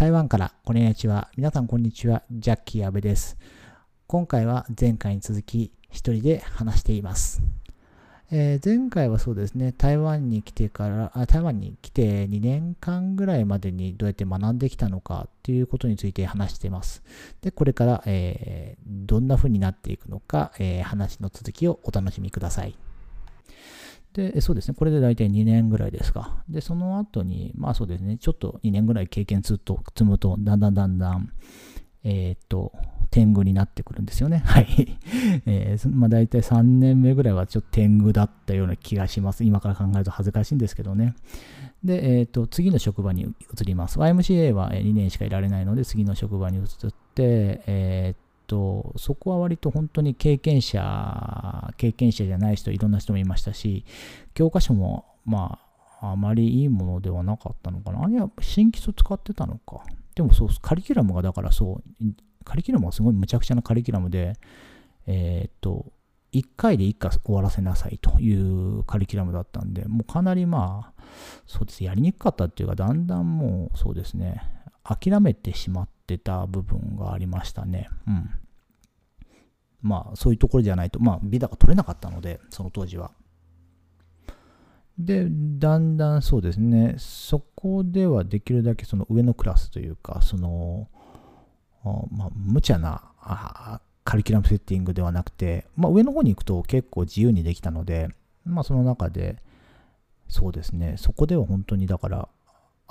台湾からこんにちは。皆さんこんにちは。ジャッキー阿部です。今回は前回に続き一人で話しています。えー、前回はそうですね、台湾に来てからあ、台湾に来て2年間ぐらいまでにどうやって学んできたのかっていうことについて話しています。で、これから、えー、どんな風になっていくのか、えー、話の続きをお楽しみください。で、そうですね。これで大体2年ぐらいですか。で、その後に、まあそうですね。ちょっと2年ぐらい経験ずっと積むと、だんだんだんだん、えー、っと、天狗になってくるんですよね。はい。えー、まあ大体3年目ぐらいはちょっと天狗だったような気がします。今から考えると恥ずかしいんですけどね。で、えー、っと、次の職場に移ります。YMCA は2年しかいられないので、次の職場に移って、えー、っと、そこは割と本当に経験者、経験者じゃない人、いろんな人もいましたし、教科書も、まあ、あまりいいものではなかったのかな。あれは新基礎使ってたのか。でもそう、カリキュラムがだからそう、カリキュラムはすごい無茶苦茶なカリキュラムで、えー、っと、1回で1回終わらせなさいというカリキュラムだったんで、もうかなりまあ、そうです、やりにくかったっていうか、だんだんもうそうですね、諦めてしまってた部分がありましたね。うん。まあ、そういうところじゃないと、まあ、ビダが取れなかったので、その当時は。で、だんだんそうですね、そこではできるだけその上のクラスというか、その、まあ、無茶なカリキュラムセッティングではなくて、まあ、上の方に行くと結構自由にできたので、まあ、その中で、そうですね、そこでは本当にだから、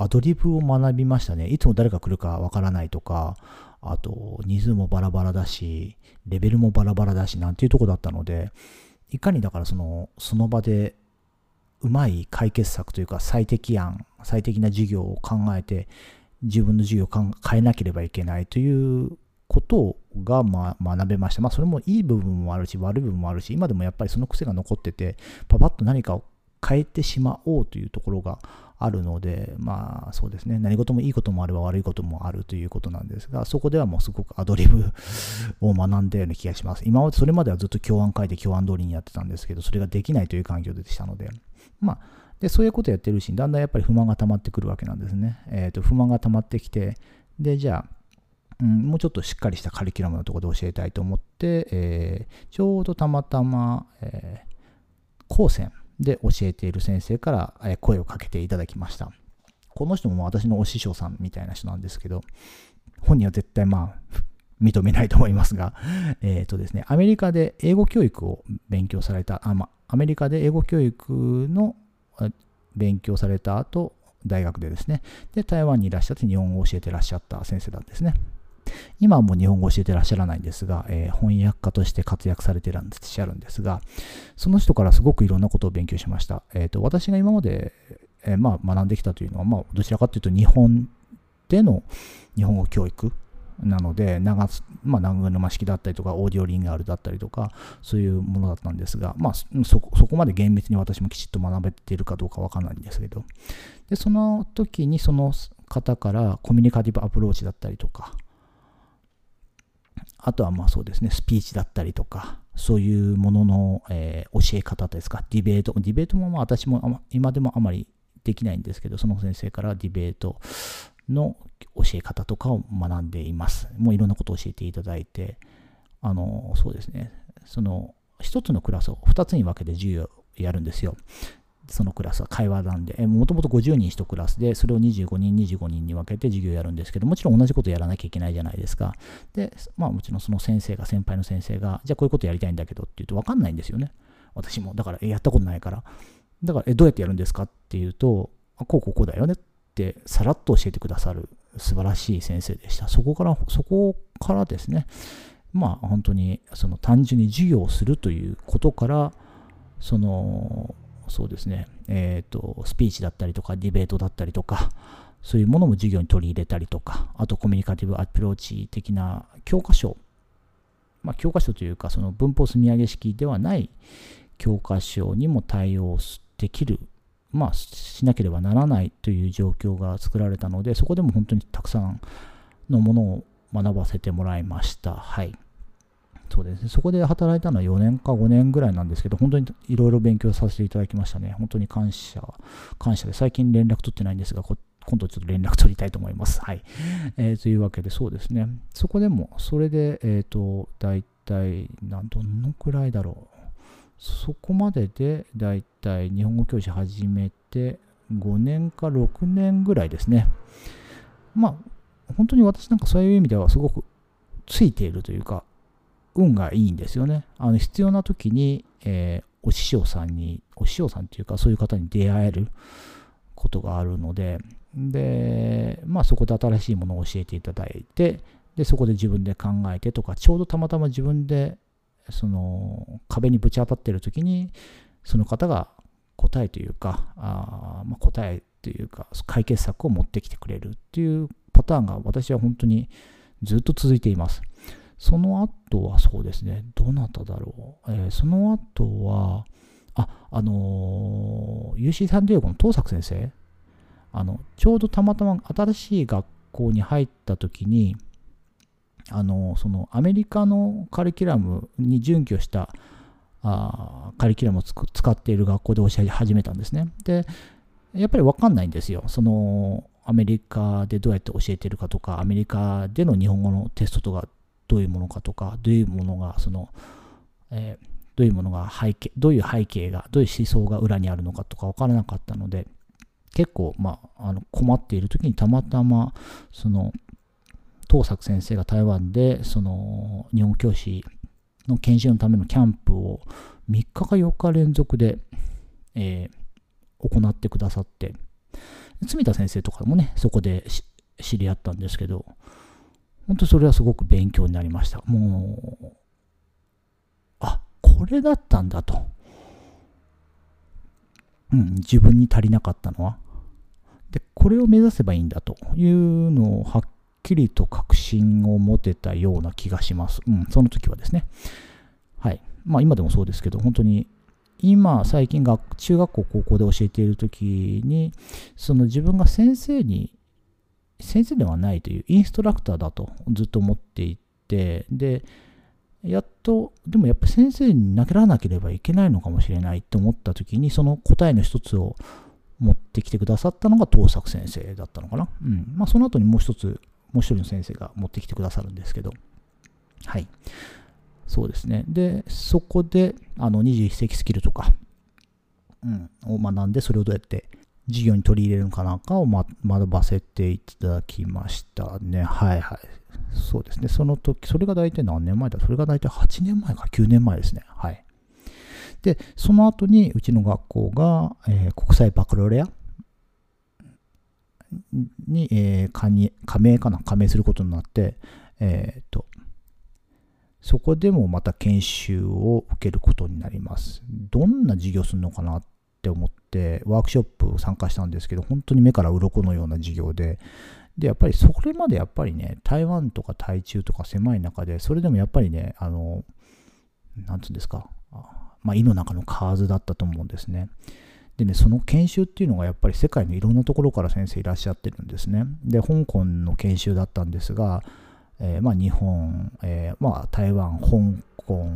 アドリブを学びましたね。いつも誰が来るかわからないとか、あと、人数もバラバラだし、レベルもバラバラだし、なんていうとこだったので、いかにだからその、その場で、うまい解決策というか、最適案、最適な授業を考えて、自分の授業を変えなければいけないということが、ま、学べました。まあ、それもいい部分もあるし、悪い部分もあるし、今でもやっぱりその癖が残ってて、パパッと何かを変えてしまおうというところがあるので、まあそうですね、何事もいいこともあれば悪いこともあるということなんですが、そこではもうすごくアドリブ を学んだような気がします。今までそれまではずっと教案書いて教案通りにやってたんですけど、それができないという環境でしたので、まあ、でそういうことやってるし、だんだんやっぱり不満が溜まってくるわけなんですね。えー、と不満が溜まってきて、で、じゃあ、うん、もうちょっとしっかりしたカリキュラムのところで教えたいと思って、えー、ちょうどたまたま、えー、高専で教えている先生から声をかけていただきました。この人も私のお師匠さんみたいな人なんですけど、本人は絶対まあ、認めないと思いますが、えっ、ー、とですね、アメリカで英語教育を勉強された、あまアメリカで英語教育の勉強された後、大学でですね、で、台湾にいらっしゃって日本語を教えてらっしゃった先生なんですね。今はもう日本語を教えてらっしゃらないんですが、えー、翻訳家として活躍されてらっしゃるんですが、その人からすごくいろんなことを勉強しました。えーと、私が今まで、えー、まあ、学んできたというのは、まあ、どちらかというと日本での日本語教育なので長、まあ、長沼式だったりとか、オーディオリンガールだったりとか、そういうものだったんですが、まあ、そこそこまで厳密に私もきちっと学べているかどうかわからないんですけど、でその時にその方からコミュニカティブアプローチだったりとか、あとはまあそうですね、スピーチだったりとか、そういうものの、えー、教え方ですか、ディベート、ディベートもまあ私も今でもあまりできないんですけど、その先生からディベートの教え方とかを学んでいます。もういろんなことを教えていただいて、あの、そうですね、その、一つのクラスを2つに分けて授業をやるんですよ。そのクラスは会話なんで、もともと50人1クラスで、それを25人、25人に分けて授業やるんですけど、もちろん同じことやらなきゃいけないじゃないですか。で、まあもちろんその先生が、先輩の先生が、じゃあこういうことやりたいんだけどって言うと分かんないんですよね。私も。だから、えやったことないから。だから、え、どうやってやるんですかっていうと、あこうこうこうだよねってさらっと教えてくださる素晴らしい先生でした。そこから、そこからですね、まあ本当にその単純に授業をするということから、その、そうですね、えっ、ー、と、スピーチだったりとか、ディベートだったりとか、そういうものも授業に取り入れたりとか、あとコミュニカティブアプローチ的な教科書、まあ、教科書というか、その文法積み上げ式ではない教科書にも対応できる、まあ、しなければならないという状況が作られたので、そこでも本当にたくさんのものを学ばせてもらいました。はい。そうですね。そこで働いたのは4年か5年ぐらいなんですけど、本当にいろいろ勉強させていただきましたね。本当に感謝、感謝で、最近連絡取ってないんですが、こ今度ちょっと連絡取りたいと思います。はい。えー、というわけで、そうですね。そこでも、それで、えっ、ー、と、大体、なんどのくらいだろう。そこまでで、大体、日本語教師始めて、5年か6年ぐらいですね。まあ、本当に私なんかそういう意味ではすごくついているというか、運がいいんですよね。あの必要な時に、えー、お師匠さんに、お師匠さんっていうか、そういう方に出会えることがあるので、で、まあそこで新しいものを教えていただいて、で、そこで自分で考えてとか、ちょうどたまたま自分で、その壁にぶち当たってる時に、その方が答えというか、あまあ、答えというか、解決策を持ってきてくれるっていうパターンが私は本当にずっと続いています。その後はそうですね、どなただろう。えー、その後は、あ、あのー、UC サンディエゴの東作先生、あの、ちょうどたまたま新しい学校に入った時に、あの、そのアメリカのカリキュラムに準拠したあカリキュラムを使っている学校で教え始めたんですね。で、やっぱり分かんないんですよ。そのアメリカでどうやって教えてるかとか、アメリカでの日本語のテストとかどういうものかとか、どういうものが、その、えー、どういうものが背景、どういう背景が、どういう思想が裏にあるのかとか分からなかったので、結構、まあ、あの困っている時にたまたま、その、東作先生が台湾で、その、日本教師の研修のためのキャンプを3日か4日連続で、えー、行ってくださって、住田先生とかもね、そこで知り合ったんですけど、本当それはすごく勉強になりました。もう、あ、これだったんだと。うん、自分に足りなかったのは。で、これを目指せばいいんだというのをはっきりと確信を持てたような気がします。うん、その時はですね。はい。まあ今でもそうですけど、本当に今最近学中学校高校で教えている時にその自分が先生に先生ではないというインストラクターだとずっと思っていて、で、やっと、でもやっぱ先生に投げらなければいけないのかもしれないと思った時に、その答えの一つを持ってきてくださったのが東作先生だったのかな。うん。まあその後にもう一つ、もう一人の先生が持ってきてくださるんですけど、はい。そうですね。で、そこで、あの、21世紀スキルとか、うん、を学んで、それをどうやって授業に取り入れるのかなんかを、学ばせていただきましたね。はいはい。そうですね。その時、それが大体何年前だ？それが大体8年前か9年前ですね。はい。で、その後にうちの学校が、えー、国際バカロレア？に、えー、加加盟かな？加盟することになって、えっ、ー、と、そこでもまた研修を受けることになります。どんな授業するのかなっって思ってワークショップ参加したんですけど本当に目から鱗のような授業ででやっぱりそれまでやっぱりね台湾とか台中とか狭い中でそれでもやっぱりねあのなんつうんですかまあ胃の中の蛙だったと思うんですねでね、その研修っていうのがやっぱり世界のいろんなところから先生いらっしゃってるんですね。で、香港の研修だったんですが、えー、まあ日本、えー、まあ台湾、香港、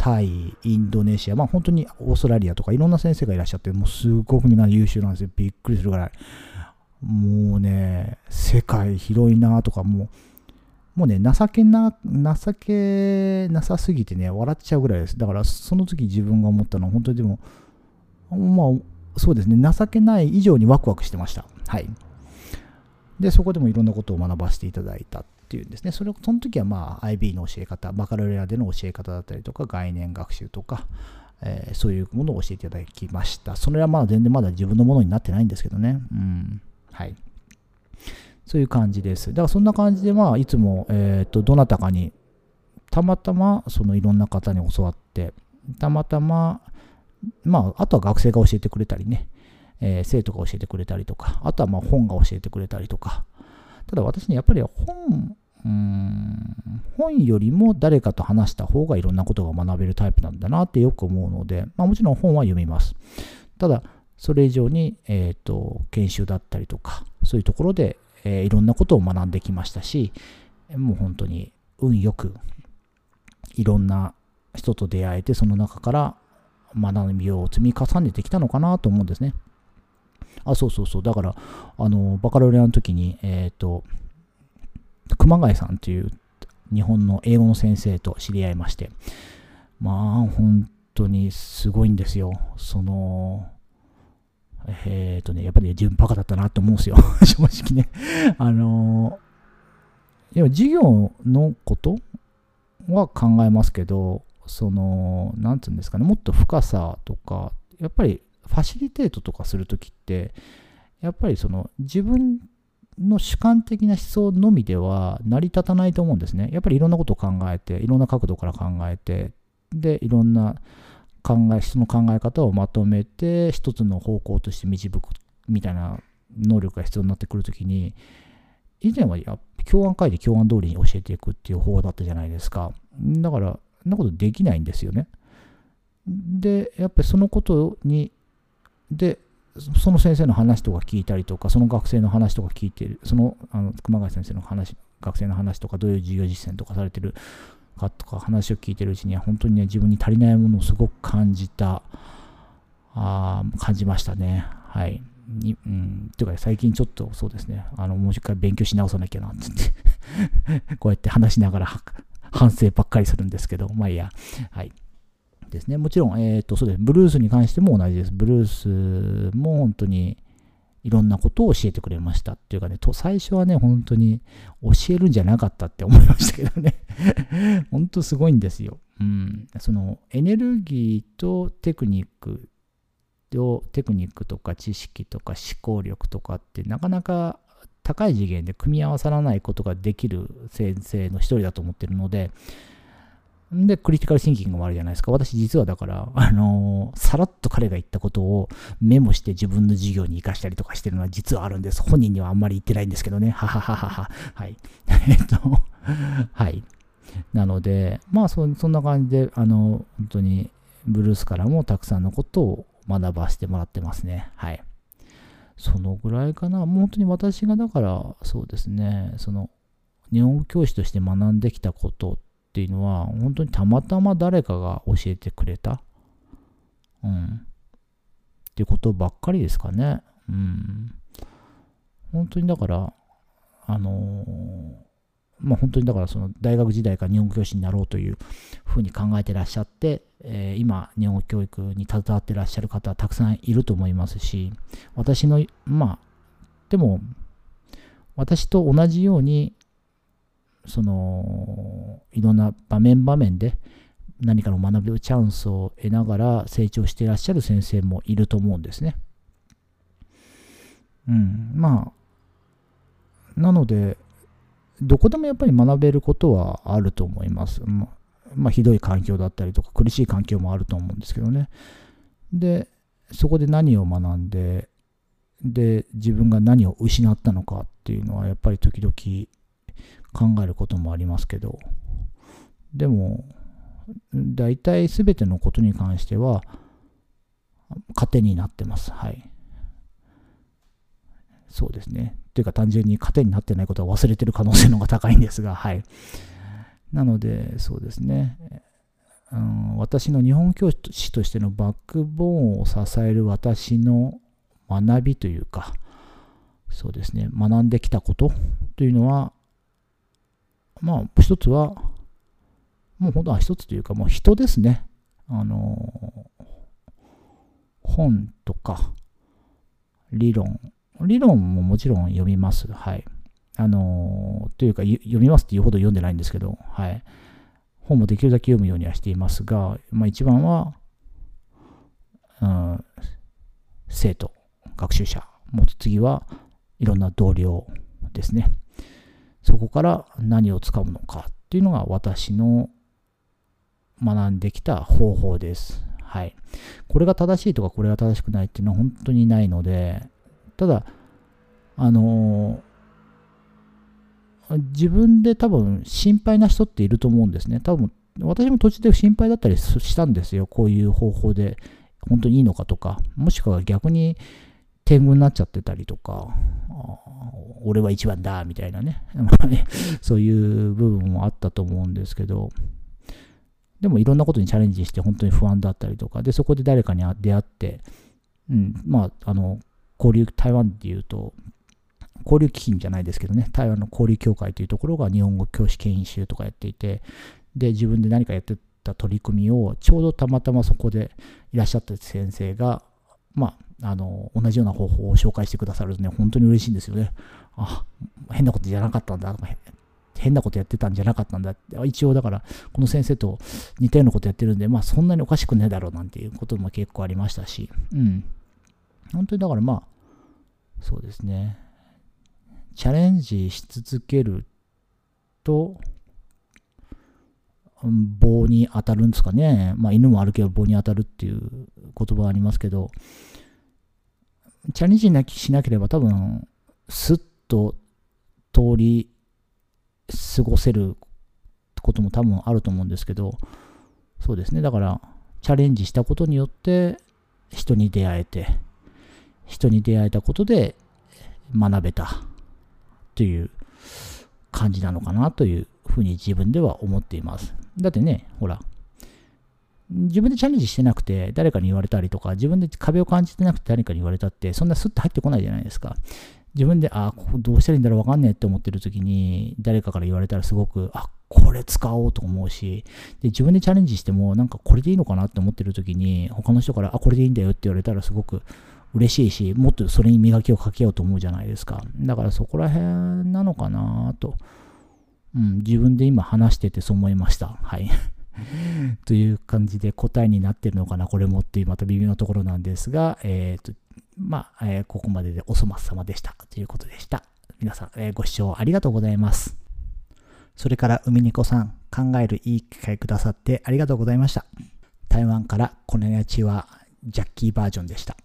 タイ、インドネシア、まあ本当にオーストラリアとかいろんな先生がいらっしゃって、もうすごくみんな優秀なんですよ。びっくりするぐらい。もうね、世界広いなとか、もう、もうね、情けな、情けなさすぎてね、笑っちゃうぐらいです。だからその時自分が思ったのは、本当にでも、まあ、そうですね、情けない以上にワクワクしてました。はい。で、そこでもいろんなことを学ばせていただいたていうんですね。それその時はまあ IB の教え方、バカロレアでの教え方だったりとか、概念学習とか、えー、そういうものを教えていただきました。それはまあ全然まだ自分のものになってないんですけどね。うん。はい。そういう感じです。だからそんな感じでまあいつも、えっ、ー、と、どなたかに、たまたまそのいろんな方に教わって、たまたま、まあ、あとは学生が教えてくれたりね、えー、生徒が教えてくれたりとか、あとはまあ本が教えてくれたりとか、ただ私ね、やっぱり本本よりも誰かと話した方がいろんなことが学べるタイプなんだなってよく思うので、まあ、もちろん本は読みます。ただ、それ以上に、えーと、研修だったりとか、そういうところで、えー、いろんなことを学んできましたし、もう本当に運よくいろんな人と出会えて、その中から学びを積み重ねてきたのかなと思うんですね。あ、そうそうそう。だから、あの、バカロレアの時に、えっ、ー、と、熊谷さんという日本の英語の先生と知り合いまして、まあ、本当にすごいんですよ。その、えっ、ー、とね、やっぱり、ね、自分バカだったなって思うんですよ。正直ね。あのいや、授業のことは考えますけど、その、なんつうんですかね、もっと深さとか、やっぱりファシリテートとかするときって、やっぱりその自分の主観的な思想のみでは成り立たないと思うんですね。やっぱりいろんなことを考えて、いろんな角度から考えて、で、いろんな考え、人の考え方をまとめて、一つの方向として導くみたいな能力が必要になってくるときに、以前はや教案会で教案通りに教えていくっていう方法だったじゃないですか。だから、そんなことできないんですよね。で、やっぱりそのことにで、その先生の話とか聞いたりとか、その学生の話とか聞いてる、そのあの熊谷先生の話、学生の話とか、どういう授業実践とかされてるかとか話を聞いてるうちには、本当にね、自分に足りないものをすごく感じた、あ感じましたね。はい。にうん、というか、最近ちょっとそうですね、あの、もう一回勉強し直さなきゃなって こうやって話しながら反省ばっかりするんですけど、まあいいや。はい。ですね。もちろん、えっ、ー、と、そうです。ブルースに関しても同じです。ブルースも本当にいろんなことを教えてくれましたっていうかね、と最初はね、本当に教えるんじゃなかったって思いましたけどね。本当すごいんですよ。うん。そのエネルギーとテクニックとテクニックとか知識とか思考力とかってなかなか高い次元で組み合わさらないことができる先生の一人だと思ってるので、で、クリティカルシンキングもあるじゃないですか。私実はだから、あのー、さらっと彼が言ったことをメモして自分の授業に活かしたりとかしてるのは実はあるんです。本人にはあんまり言ってないんですけどね。ははははは。はい。えっと、はい。なので、まあそ、そんな感じで、あの、本当に、ブルースからもたくさんのことを学ばせてもらってますね。はい。そのぐらいかな。もう本当に私がだから、そうですね、その、日本語教師として学んできたことってていうのは、本当にたまたま誰かが教えてくれた。うん。っていうことばっかりですかね。うん。本当にだから、あのー、まあ本当にだからその大学時代から日本語教師になろうというふうに考えてらっしゃって、えー、今日本語教育に携わってらっしゃる方はたくさんいると思いますし、私の、まあ、でも、私と同じようにそのいろんな場面場面で何かの学ぶチャンスを得ながら成長していらっしゃる先生もいると思うんですね。うん、まあなのでどこでもやっぱり学べることはあると思います。ままあ、ひどい環境だったりとか苦しい環境もあると思うんですけどね。でそこで何を学んでで自分が何を失ったのかっていうのはやっぱり時々考えることもありますけど、でも、大体全てのことに関しては、糧になってます。はい。そうですね。というか単純に糧になってないことは忘れてる可能性の方が高いんですが、はい。なので、そうですね。うん、私の日本教師としてのバックボーンを支える私の学びというか、そうですね、学んできたことというのは、まあ、一つは、もう本当は一つというか、もう人ですね。あの、本とか、理論。理論ももちろん読みます。はい。あの、というか、読みますっていうほど読んでないんですけど、はい。本もできるだけ読むようにはしていますが、まあ一番は、うん、生徒、学習者。もう次はいろんな同僚ですね。そこから何を使うのかっていうのが私の学んできた方法です。はい。これが正しいとかこれが正しくないっていうのは本当にないので、ただ、あのー、自分で多分心配な人っていると思うんですね。多分私も途中で心配だったりしたんですよ。こういう方法で本当にいいのかとか、もしくは逆に天狗になっちゃってたりとか、俺は一番だみたいなね。そういう部分もあったと思うんですけど、でもいろんなことにチャレンジして本当に不安だったりとか、で、そこで誰かに出会って、うん、まあ、あの、交流、台湾でいうと、交流基金じゃないですけどね、台湾の交流協会というところが日本語教師研修とかやっていて、で、自分で何かやってた取り組みを、ちょうどたまたまそこでいらっしゃった先生が、まあ、あの、同じような方法を紹介してくださるとね、本当に嬉しいんですよね。あ、変なことじゃなかったんだとか。変なことやってたんじゃなかったんだって。一応だから、この先生と似たようなことやってるんで、まあそんなにおかしくないだろうなんていうことも結構ありましたし、うん。本当にだからまあ、そうですね。チャレンジし続けると、棒に当たるんですかね。まあ犬もあるけど棒に当たるっていう言葉がありますけど、チャレンジなきしなければ多分、スッと通り過ごせることも多分あると思うんですけど、そうですね。だから、チャレンジしたことによって人に出会えて、人に出会えたことで学べたという感じなのかなというふうに自分では思っています。だってね、ほら、自分でチャレンジしてなくて誰かに言われたりとか、自分で壁を感じてなくて誰かに言われたって、そんなスッと入ってこないじゃないですか。自分で、あ、ここどうしたらいいんだろうわかんねえって思ってる時に、誰かから言われたらすごく、あ、これ使おうと思うし、で、自分でチャレンジしても、なんかこれでいいのかなって思ってる時に、他の人から、あ、これでいいんだよって言われたらすごく嬉しいし、もっとそれに磨きをかけようと思うじゃないですか。だからそこら辺なのかなと、うん、自分で今話しててそう思いました。はい。という感じで答えになってるのかな、これもっていうまた微妙なところなんですが、えっ、ー、と、まあ、えー、ここまででお粗末様でしたということでした。皆さん、えー、ご視聴ありがとうございます。それから、海猫さん、考えるいい機会くださってありがとうございました。台湾からこのやちはジャッキーバージョンでした。